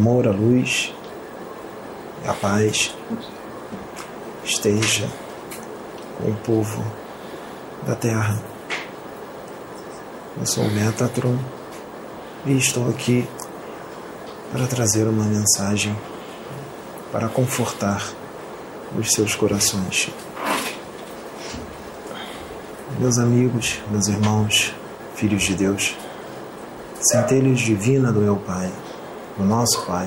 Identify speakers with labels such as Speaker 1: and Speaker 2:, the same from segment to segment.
Speaker 1: amor, a luz a paz esteja com o povo da terra. Eu sou o Metatron e estou aqui para trazer uma mensagem para confortar os seus corações. Meus amigos, meus irmãos, filhos de Deus, centelhas divina do meu Pai, do nosso Pai,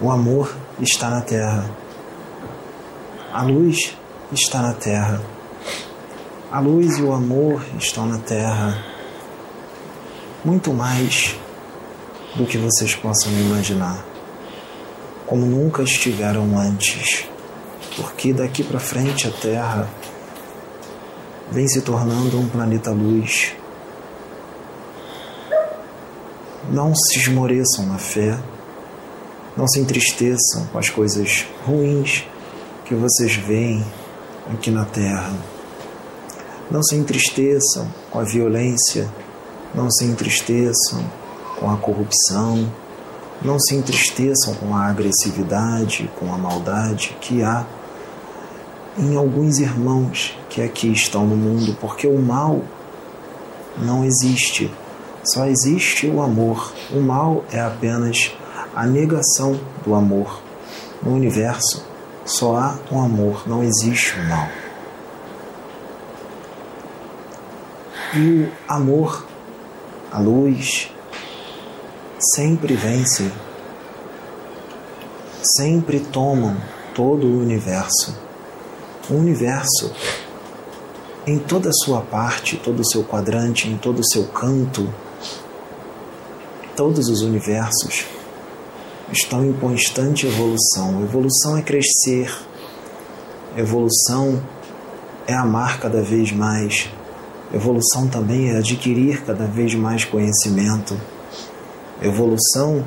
Speaker 1: o amor está na terra, a luz está na terra, a luz e o amor estão na terra, muito mais do que vocês possam imaginar, como nunca estiveram antes, porque daqui para frente a Terra vem se tornando um planeta luz. Não se esmoreçam na fé, não se entristeçam com as coisas ruins que vocês veem aqui na Terra. Não se entristeçam com a violência, não se entristeçam com a corrupção, não se entristeçam com a agressividade, com a maldade que há em alguns irmãos que aqui estão no mundo, porque o mal não existe, só existe o amor. O mal é apenas a negação do amor. No universo só há o amor, não existe o mal. E o amor, a luz, sempre vencem, sempre tomam todo o universo. O universo, em toda a sua parte, todo o seu quadrante, em todo o seu canto, todos os universos estão em constante evolução. Evolução é crescer, evolução é amar cada vez mais, evolução também é adquirir cada vez mais conhecimento. Evolução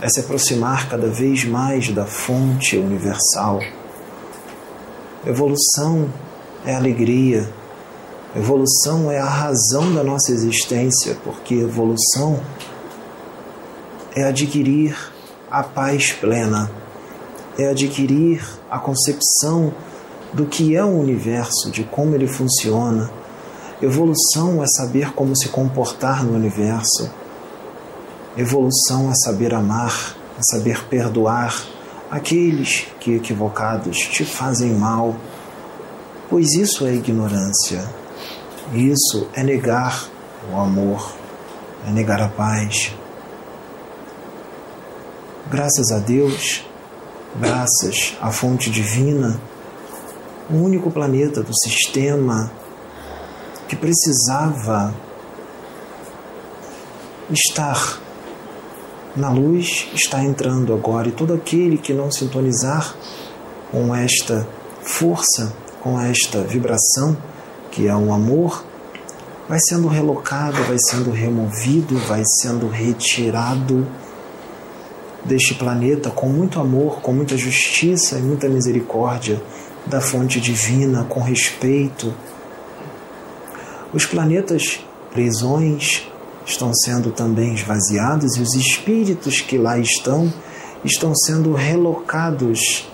Speaker 1: é se aproximar cada vez mais da fonte universal. Evolução é alegria. Evolução é a razão da nossa existência, porque evolução adquirir a paz plena, é adquirir a concepção do que é o universo, de como ele funciona. Evolução é saber como se comportar no universo. Evolução é saber amar, é saber perdoar aqueles que equivocados te fazem mal, pois isso é ignorância. Isso é negar o amor, é negar a paz. Graças a Deus, graças à fonte divina, o único planeta do sistema que precisava estar na luz está entrando agora. E todo aquele que não sintonizar com esta força, com esta vibração que é o amor, vai sendo relocado, vai sendo removido, vai sendo retirado deste planeta com muito amor, com muita justiça e muita misericórdia da fonte divina, com respeito. Os planetas prisões estão sendo também esvaziados e os espíritos que lá estão estão sendo relocados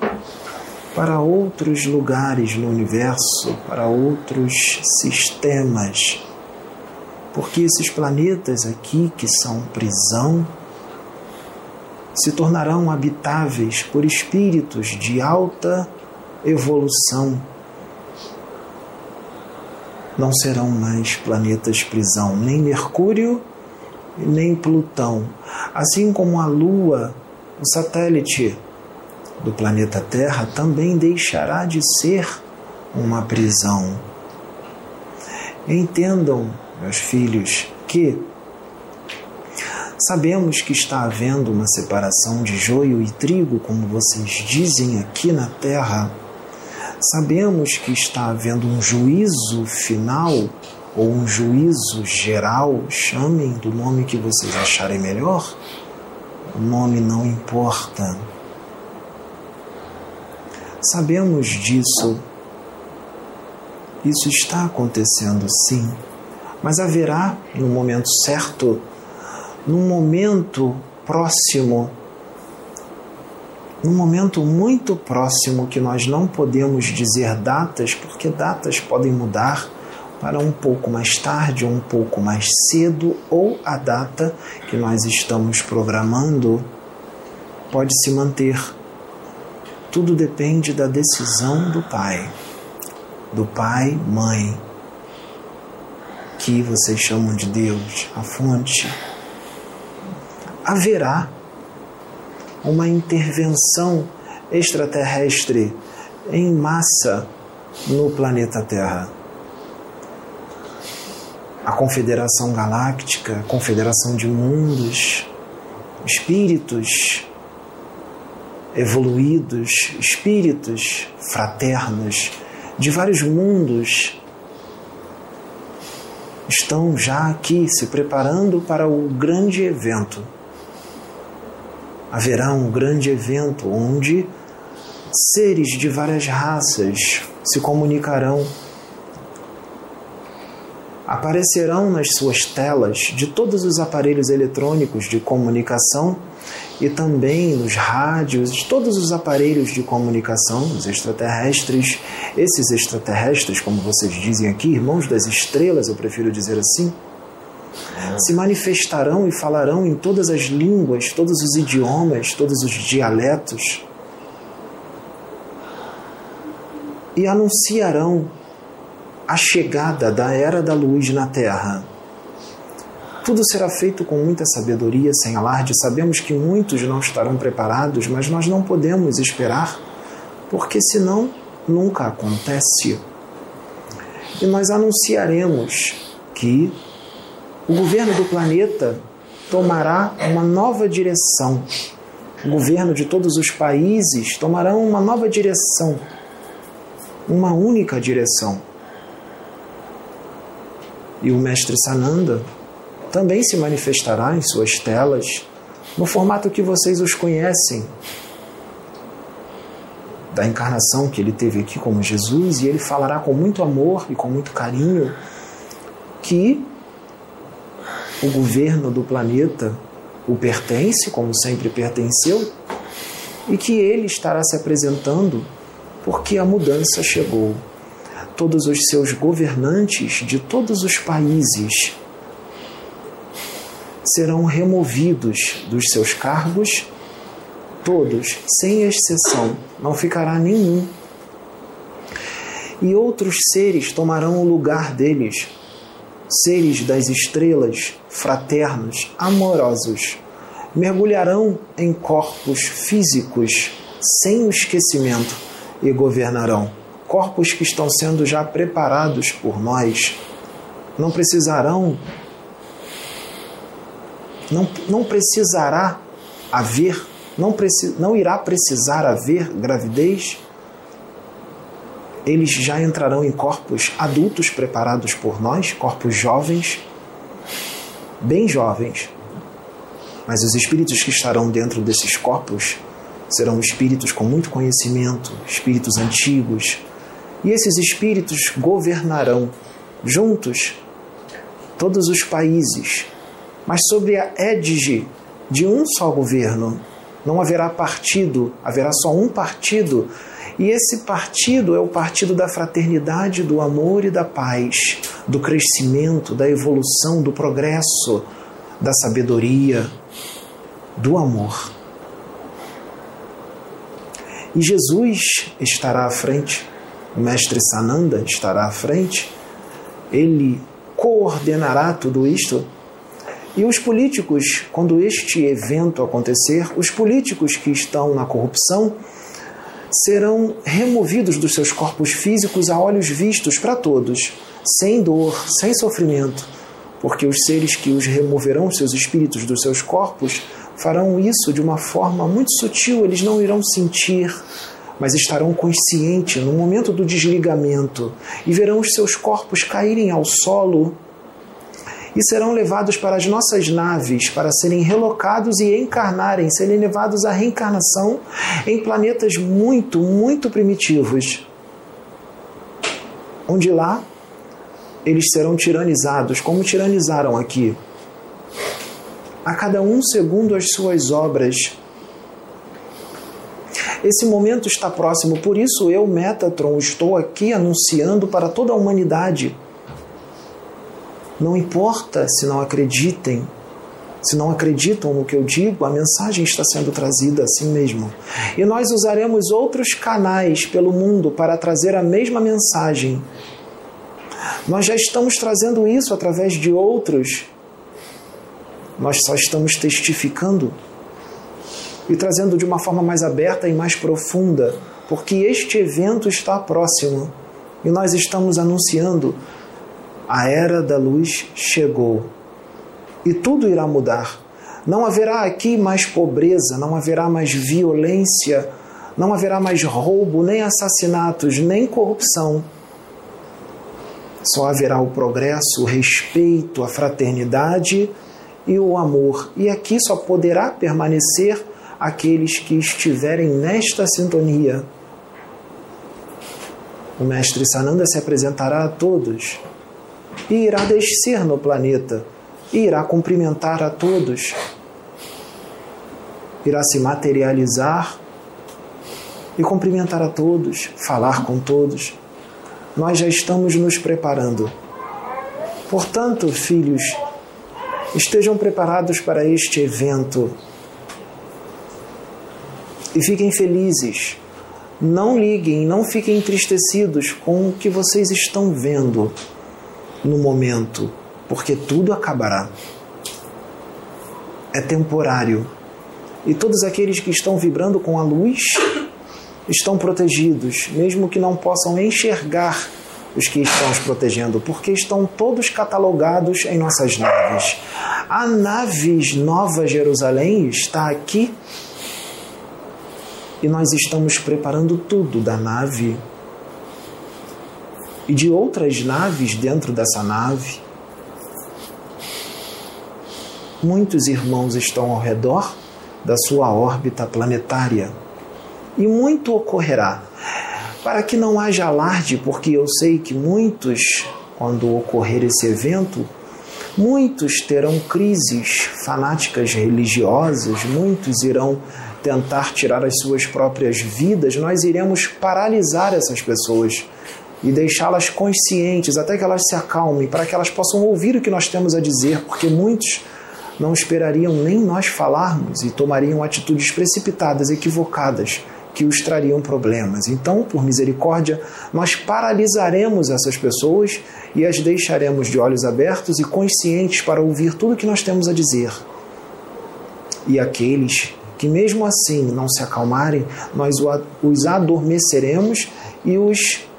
Speaker 1: para outros lugares no universo, para outros sistemas. Porque esses planetas aqui, que são prisão, se tornarão habitáveis por espíritos de alta evolução. Não serão mais planetas prisão, nem Mercúrio nem Plutão. Assim como a Lua, o satélite do planeta Terra, também deixará de ser uma prisão. Entendam, meus filhos, que sabemos que está havendo uma separação de joio e trigo, como vocês dizem aqui na Terra. Sabemos que está havendo um juízo final ou um juízo geral, chamem do nome que vocês acharem melhor, o nome não importa. Sabemos disso, isso está acontecendo sim, mas haverá no momento certo num momento próximo, num momento muito próximo que nós não podemos dizer datas, porque datas podem mudar para um pouco mais tarde um pouco mais cedo, ou a data que nós estamos programando pode se manter. Tudo depende da decisão do pai, do pai, mãe, que vocês chamam de Deus, a fonte haverá uma intervenção extraterrestre em massa no planeta Terra. A Confederação Galáctica, a Confederação de Mundos, espíritos evoluídos, espíritos fraternos de vários mundos estão já aqui se preparando para o grande evento haverá um grande evento onde seres de várias raças se comunicarão. Aparecerão nas suas telas de todos os aparelhos eletrônicos de comunicação e também nos rádios, de todos os aparelhos de comunicação, os extraterrestres. Esses extraterrestres, como vocês dizem aqui, irmãos das estrelas, eu prefiro dizer assim, se manifestarão e falarão em todas as línguas, todos os idiomas, todos os dialetos e anunciarão a chegada da era da luz na terra. Tudo será feito com muita sabedoria, sem alarde. Sabemos que muitos não estarão preparados, mas nós não podemos esperar, porque senão nunca acontece. E nós anunciaremos que o governo do planeta tomará uma nova direção. O governo de todos os países tomará uma nova direção, uma única direção. E o mestre Sananda também se manifestará em suas telas, no formato que vocês os conhecem, da encarnação que ele teve aqui como Jesus, e ele falará com muito amor e com muito carinho que o governo do planeta o pertence, como sempre pertenceu, e que ele estará se apresentando porque a mudança chegou. Todos os seus governantes de todos os países serão removidos dos seus cargos, todos, sem exceção, não ficará nenhum. E outros seres tomarão o lugar deles, seres das estrelas, fraternos, amorosos, mergulharão em corpos físicos sem o esquecimento e governarão. Corpos que estão sendo já preparados por nós. Não precisarão, não, não precisará haver, não, preci, não irá precisar haver gravidez eles já entrarão em corpos adultos preparados por nós, corpos jovens, bem jovens. Mas os espíritos que estarão dentro desses corpos serão espíritos com muito conhecimento, espíritos antigos. E esses espíritos governarão juntos todos os países, mas sobre a égide de um só governo. Não haverá partido, haverá só um partido e esse partido é o partido da fraternidade, do amor e da paz, do crescimento, da evolução, do progresso, da sabedoria, do amor. E Jesus estará à frente, o mestre Sananda estará à frente, ele coordenará tudo isto. E os políticos, quando este evento acontecer, os políticos que estão na corrupção, serão removidos dos seus corpos físicos a olhos vistos para todos, sem dor, sem sofrimento, porque os seres que os removerão, seus espíritos dos seus corpos, farão isso de uma forma muito sutil, eles não irão sentir, mas estarão conscientes no momento do desligamento e verão os seus corpos caírem ao solo e serão levados para as nossas naves para serem relocados e encarnarem, serem levados à reencarnação em planetas muito, muito primitivos. Onde lá eles serão tiranizados, como tiranizaram aqui. a cada um segundo as suas obras. Esse momento está próximo, por isso eu, Metatron, estou aqui anunciando para toda a humanidade. Não importa se não acreditem, se não acreditam no que eu digo, a mensagem está sendo trazida assim mesmo. E nós usaremos outros canais pelo mundo para trazer a mesma mensagem. Nós já estamos trazendo isso através de outros. Nós só estamos testificando e trazendo de uma forma mais aberta e mais profunda, porque este evento está próximo e nós estamos anunciando a era da luz chegou e tudo irá mudar. Não haverá aqui mais pobreza, não haverá mais violência, não haverá mais roubo, nem assassinatos, nem corrupção. Só haverá o progresso, o respeito, a fraternidade e o amor. E aqui só poderá permanecer aqueles que estiverem nesta sintonia. O Mestre Sananda se apresentará a todos e irá descer no planeta e irá cumprimentar a todos, irá se materializar e cumprimentar a todos, falar com todos. Nós já estamos nos preparando. Portanto, filhos, estejam preparados para este evento e fiquem felizes. Não liguem, não fiquem entristecidos com o que vocês estão vendo no momento porque tudo acabará. É temporário. E todos aqueles que estão vibrando com a luz estão protegidos, mesmo que não possam enxergar os que estão os protegendo, porque estão todos catalogados em nossas naves. A naves Nova Jerusalém está aqui e nós estamos preparando tudo da nave e de outras naves dentro dessa nave muitos irmãos estão ao redor da sua órbita planetária. E muito ocorrerá. Para que não haja alarde, porque eu sei que muitos, quando ocorrer esse evento, muitos terão crises fanáticas religiosas, muitos irão tentar tirar as suas próprias vidas, nós iremos paralisar essas pessoas e deixá-las conscientes até que elas se acalmem, para que elas possam ouvir o que nós temos a dizer, porque muitos não esperariam nem nós falarmos e tomariam atitudes precipitadas, equivocadas, que os trariam problemas. Então, por misericórdia, nós paralisaremos essas pessoas e as deixaremos de olhos abertos e conscientes para ouvir tudo o que nós temos a dizer. E aqueles que, mesmo assim, não se acalmarem, nós os adormeceremos e os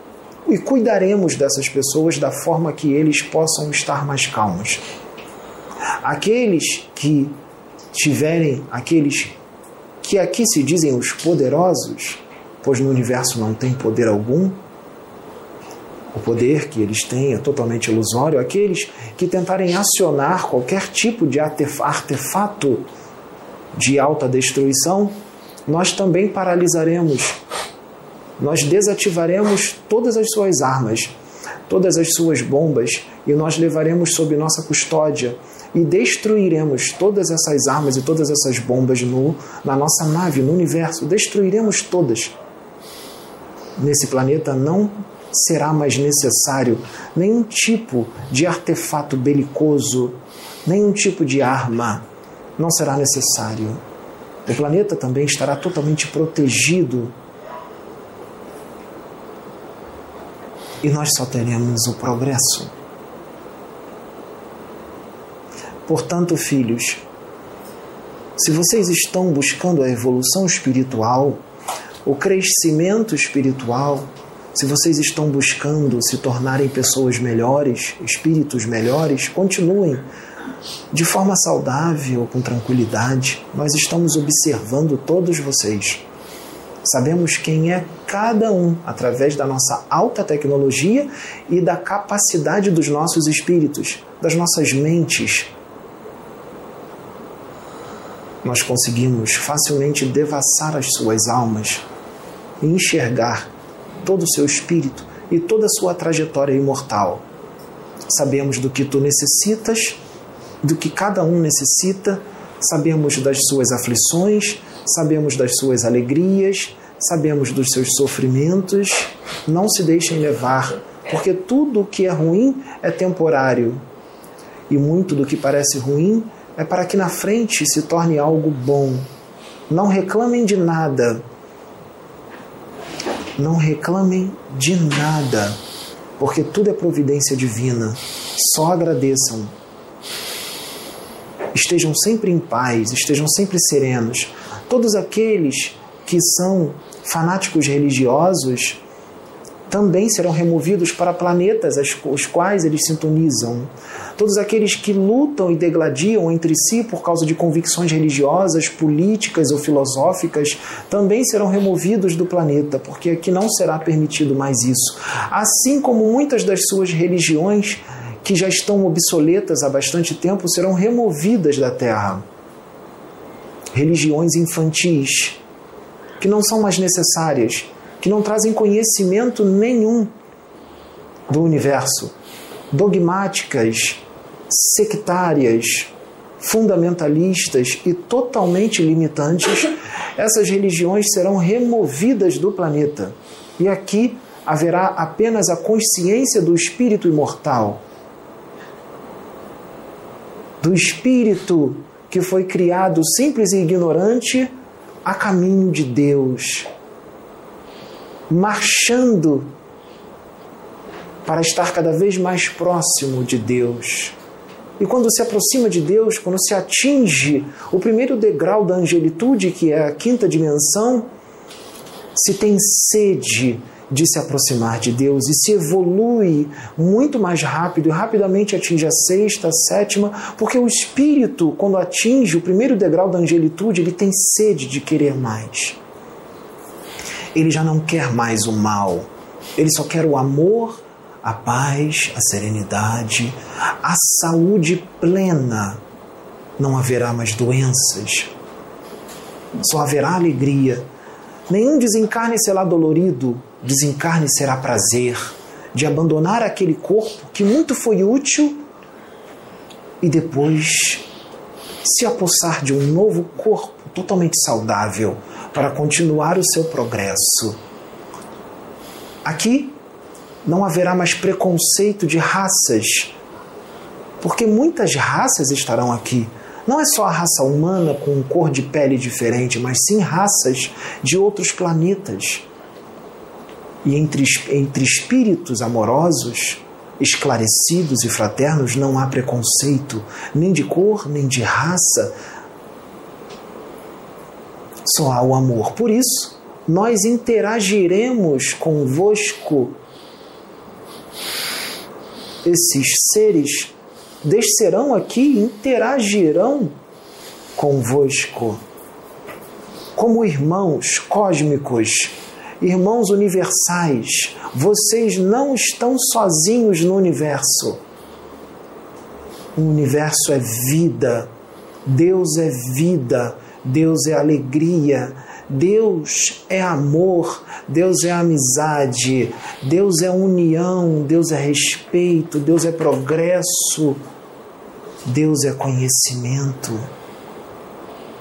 Speaker 1: e cuidaremos dessas pessoas da forma que eles possam estar mais calmos. Aqueles que tiverem, aqueles que aqui se dizem os poderosos, pois no universo não tem poder algum, o poder que eles têm é totalmente ilusório, aqueles que tentarem acionar qualquer tipo de artefato de alta destruição, nós também paralisaremos, nós desativaremos todas as suas armas, todas as suas bombas e nós levaremos sob nossa custódia e destruiremos todas essas armas e todas essas bombas no, na nossa nave, no universo. Destruiremos todas. Nesse planeta não será mais necessário nenhum tipo de artefato belicoso, nenhum tipo de arma. Não será necessário. O planeta também estará totalmente protegido. E nós só teremos o progresso. Portanto, filhos, se vocês estão buscando a evolução espiritual, o crescimento espiritual, se vocês estão buscando se tornarem pessoas melhores, espíritos melhores, continuem de forma saudável, com tranquilidade. Nós estamos observando todos vocês. Sabemos quem é cada um através da nossa alta tecnologia e da capacidade dos nossos espíritos, das nossas mentes, nós conseguimos facilmente devassar as suas almas e enxergar todo o seu espírito e toda a sua trajetória imortal. Sabemos do que tu necessitas, do que cada um necessita sabemos das suas aflições, sabemos das suas alegrias, sabemos dos seus sofrimentos. Não se deixem levar, porque tudo o que é ruim é temporário. E muito do que parece ruim é para que na frente se torne algo bom. Não reclamem de nada. Não reclamem de nada, porque tudo é providência divina. Só agradeçam. Estejam sempre em paz, estejam sempre serenos. Todos aqueles que são fanáticos religiosos também serão removidos para planetas os quais eles sintonizam. Todos aqueles que lutam e degladiam entre si por causa de convicções religiosas, políticas ou filosóficas também serão removidos do planeta, porque aqui não será permitido mais isso. Assim como muitas das suas religiões que já estão obsoletas há bastante tempo serão removidas da Terra. Religiões infantis, que não são mais necessárias, que não trazem conhecimento nenhum do universo, dogmáticas, sectárias, fundamentalistas e totalmente limitantes, essas religiões serão removidas do planeta. E aqui haverá apenas a consciência do espírito imortal, do espírito que foi criado simples e ignorante a caminho de Deus, marchando para estar cada vez mais próximo de Deus. E quando se aproxima de Deus, quando se atinge o primeiro degrau da angelitude, que é a quinta dimensão, se tem sede de se aproximar de Deus e se evolui muito mais rápido e rapidamente atinge a sexta, a sétima, porque o espírito, quando atinge o primeiro degrau da angelitude, ele tem sede de querer mais. Ele já não quer mais o mal, ele só quer o amor, a paz, a serenidade, a saúde plena. Não haverá mais doenças, só haverá alegria. Nenhum desencarne será dolorido, desencarne será prazer de abandonar aquele corpo que muito foi útil e depois se apossar de um novo corpo totalmente saudável para continuar o seu progresso. Aqui não haverá mais preconceito de raças, porque muitas raças estarão aqui. Não é só a raça humana com cor de pele diferente, mas sim raças de outros planetas e entre, entre espíritos amorosos, esclarecidos e fraternos, não há preconceito, nem de cor, nem de raça. Só há o amor. Por isso, nós interagiremos convosco. Esses seres descerão aqui e interagirão convosco como irmãos cósmicos Irmãos universais, vocês não estão sozinhos no universo. O universo é vida, Deus é vida, Deus é alegria, Deus é amor, Deus é amizade, Deus é união, Deus é respeito, Deus é progresso, Deus é conhecimento.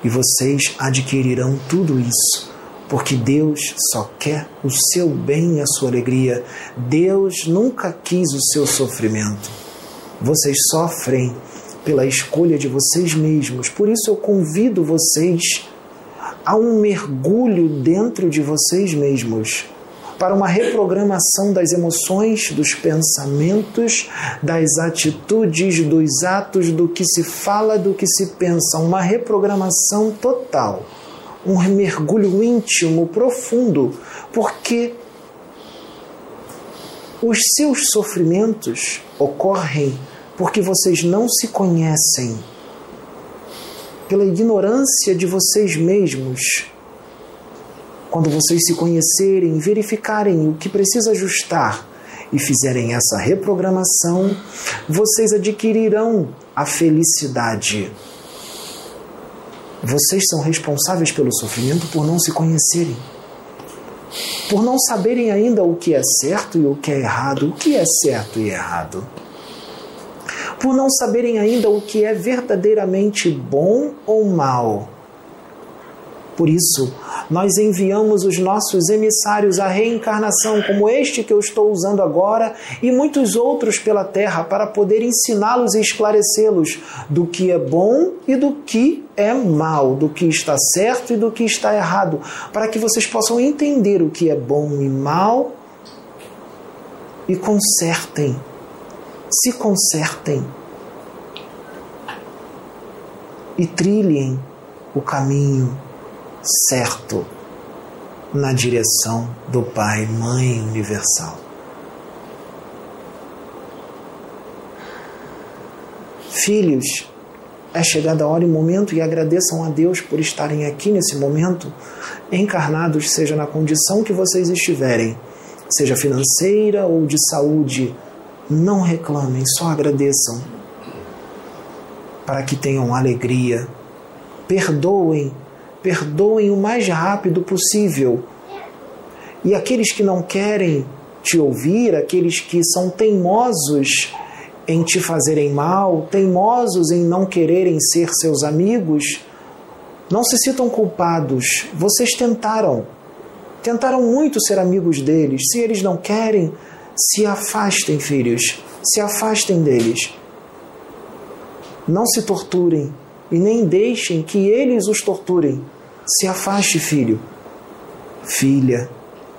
Speaker 1: E vocês adquirirão tudo isso porque Deus só quer o seu bem e a sua alegria. Deus nunca quis o seu sofrimento. Vocês sofrem pela escolha de vocês mesmos. Por isso eu convido vocês a um mergulho dentro de vocês mesmos para uma reprogramação das emoções, dos pensamentos, das atitudes, dos atos, do que se fala, do que se pensa, uma reprogramação total. Um mergulho íntimo, profundo, porque os seus sofrimentos ocorrem porque vocês não se conhecem, pela ignorância de vocês mesmos. Quando vocês se conhecerem, verificarem o que precisa ajustar e fizerem essa reprogramação, vocês adquirirão a felicidade. Vocês são responsáveis pelo sofrimento por não se conhecerem, por não saberem ainda o que é certo e o que é errado, o que é certo e errado. Por não saberem ainda o que é verdadeiramente bom ou mal. Por isso, nós enviamos os nossos emissários à reencarnação, como este que eu estou usando agora, e muitos outros pela terra, para poder ensiná-los e esclarecê-los do que é bom e do que é mal, do que está certo e do que está errado, para que vocês possam entender o que é bom e mal e consertem. Se consertem e trilhem o caminho certo na direção do Pai, Mãe Universal. Filhos, é chegada a hora e momento e agradeçam a Deus por estarem aqui nesse momento, encarnados, seja na condição que vocês estiverem, seja financeira ou de saúde. Não reclamem, só agradeçam, para que tenham alegria. Perdoem perdoem o mais rápido possível. E aqueles que não querem te ouvir, aqueles que são teimosos em te fazerem mal, teimosos em não quererem ser seus amigos, não se sintam culpados. Vocês tentaram. Tentaram muito ser amigos deles. Se eles não querem, se afastem, filhos. Se afastem deles. Não se torturem e nem deixem que eles os torturem. Se afaste, filho, filha,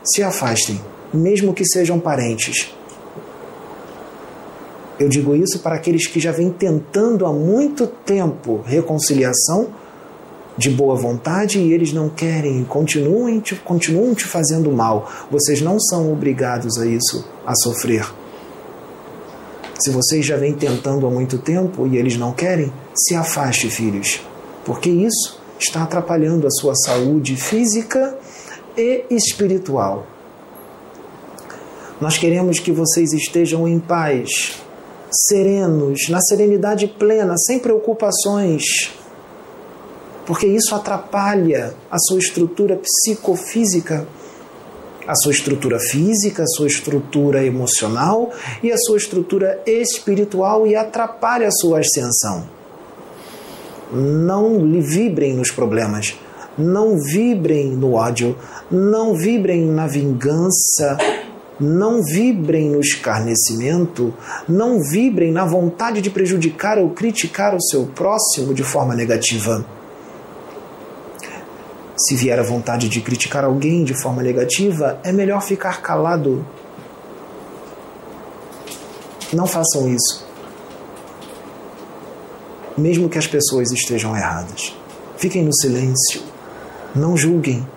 Speaker 1: se afastem, mesmo que sejam parentes. Eu digo isso para aqueles que já vêm tentando há muito tempo reconciliação de boa vontade e eles não querem, continuem te, continuam te fazendo mal. Vocês não são obrigados a isso, a sofrer. Se vocês já vêm tentando há muito tempo e eles não querem, se afaste, filhos, porque isso está atrapalhando a sua saúde física e espiritual. Nós queremos que vocês estejam em paz, serenos, na serenidade plena, sem preocupações, porque isso atrapalha a sua estrutura psicofísica a sua estrutura física, a sua estrutura emocional e a sua estrutura espiritual e atrapalha a sua ascensão. Não vibrem nos problemas, não vibrem no ódio, não vibrem na vingança, não vibrem no escarnecimento, não vibrem na vontade de prejudicar ou criticar o seu próximo de forma negativa. Se vier a vontade de criticar alguém de forma negativa, é melhor ficar calado. Não façam isso. Mesmo que as pessoas estejam erradas. Fiquem no silêncio. Não julguem.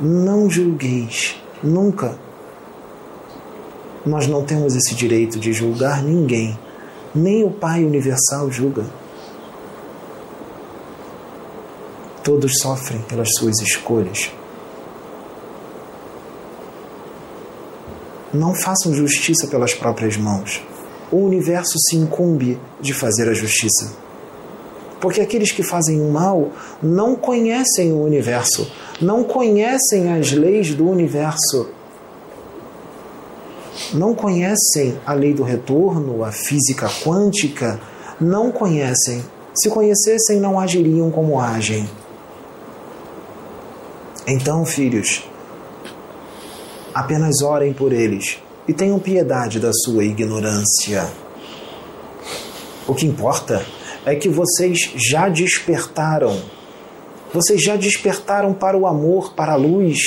Speaker 1: Não julgueis. Nunca. Nós não temos esse direito de julgar ninguém. Nem o Pai Universal julga. Todos sofrem pelas suas escolhas. Não façam justiça pelas próprias mãos. O universo se incumbe de fazer a justiça. Porque aqueles que fazem o mal não conhecem o universo, não conhecem as leis do universo, não conhecem a lei do retorno, a física quântica, não conhecem. Se conhecessem, não agiriam como agem. Então, filhos, apenas orem por eles e tenham piedade da sua ignorância. O que importa é que vocês já despertaram. Vocês já despertaram para o amor, para a luz,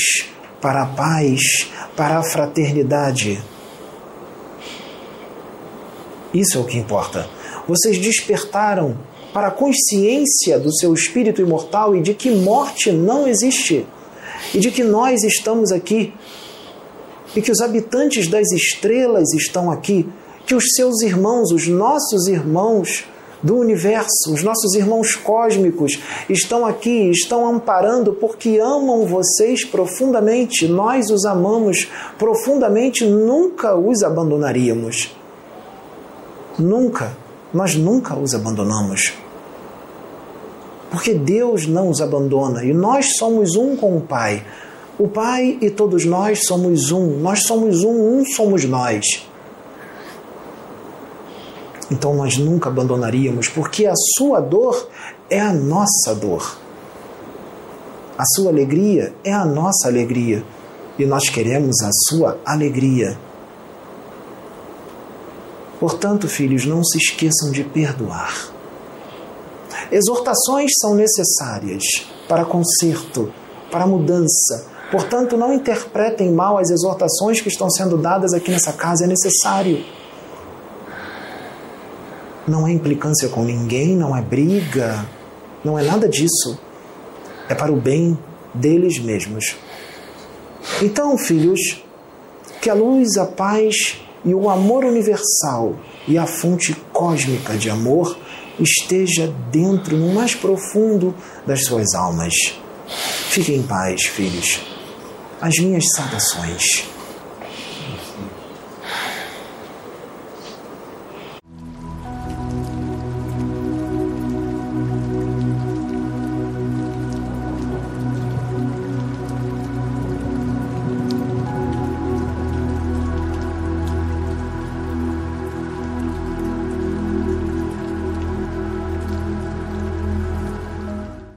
Speaker 1: para a paz, para a fraternidade. Isso é o que importa. Vocês despertaram para a consciência do seu espírito imortal e de que morte não existe e de que nós estamos aqui. E que os habitantes das estrelas estão aqui, que os seus irmãos, os nossos irmãos do universo, os nossos irmãos cósmicos estão aqui, estão amparando porque amam vocês profundamente, nós os amamos profundamente, nunca os abandonaríamos. Nunca, nós nunca os abandonamos. Porque Deus não os abandona e nós somos um com o Pai. O Pai e todos nós somos um. Nós somos um, um somos nós. Então nós nunca abandonaríamos, porque a sua dor é a nossa dor. A sua alegria é a nossa alegria. E nós queremos a sua alegria. Portanto, filhos, não se esqueçam de perdoar. Exortações são necessárias para conserto, para mudança. Portanto, não interpretem mal as exortações que estão sendo dadas aqui nessa casa, é necessário. Não é implicância com ninguém, não é briga, não é nada disso. É para o bem deles mesmos. Então, filhos, que a luz, a paz e o amor universal e a fonte cósmica de amor esteja dentro, no mais profundo das suas almas. Fiquem em paz, filhos. As minhas saudações.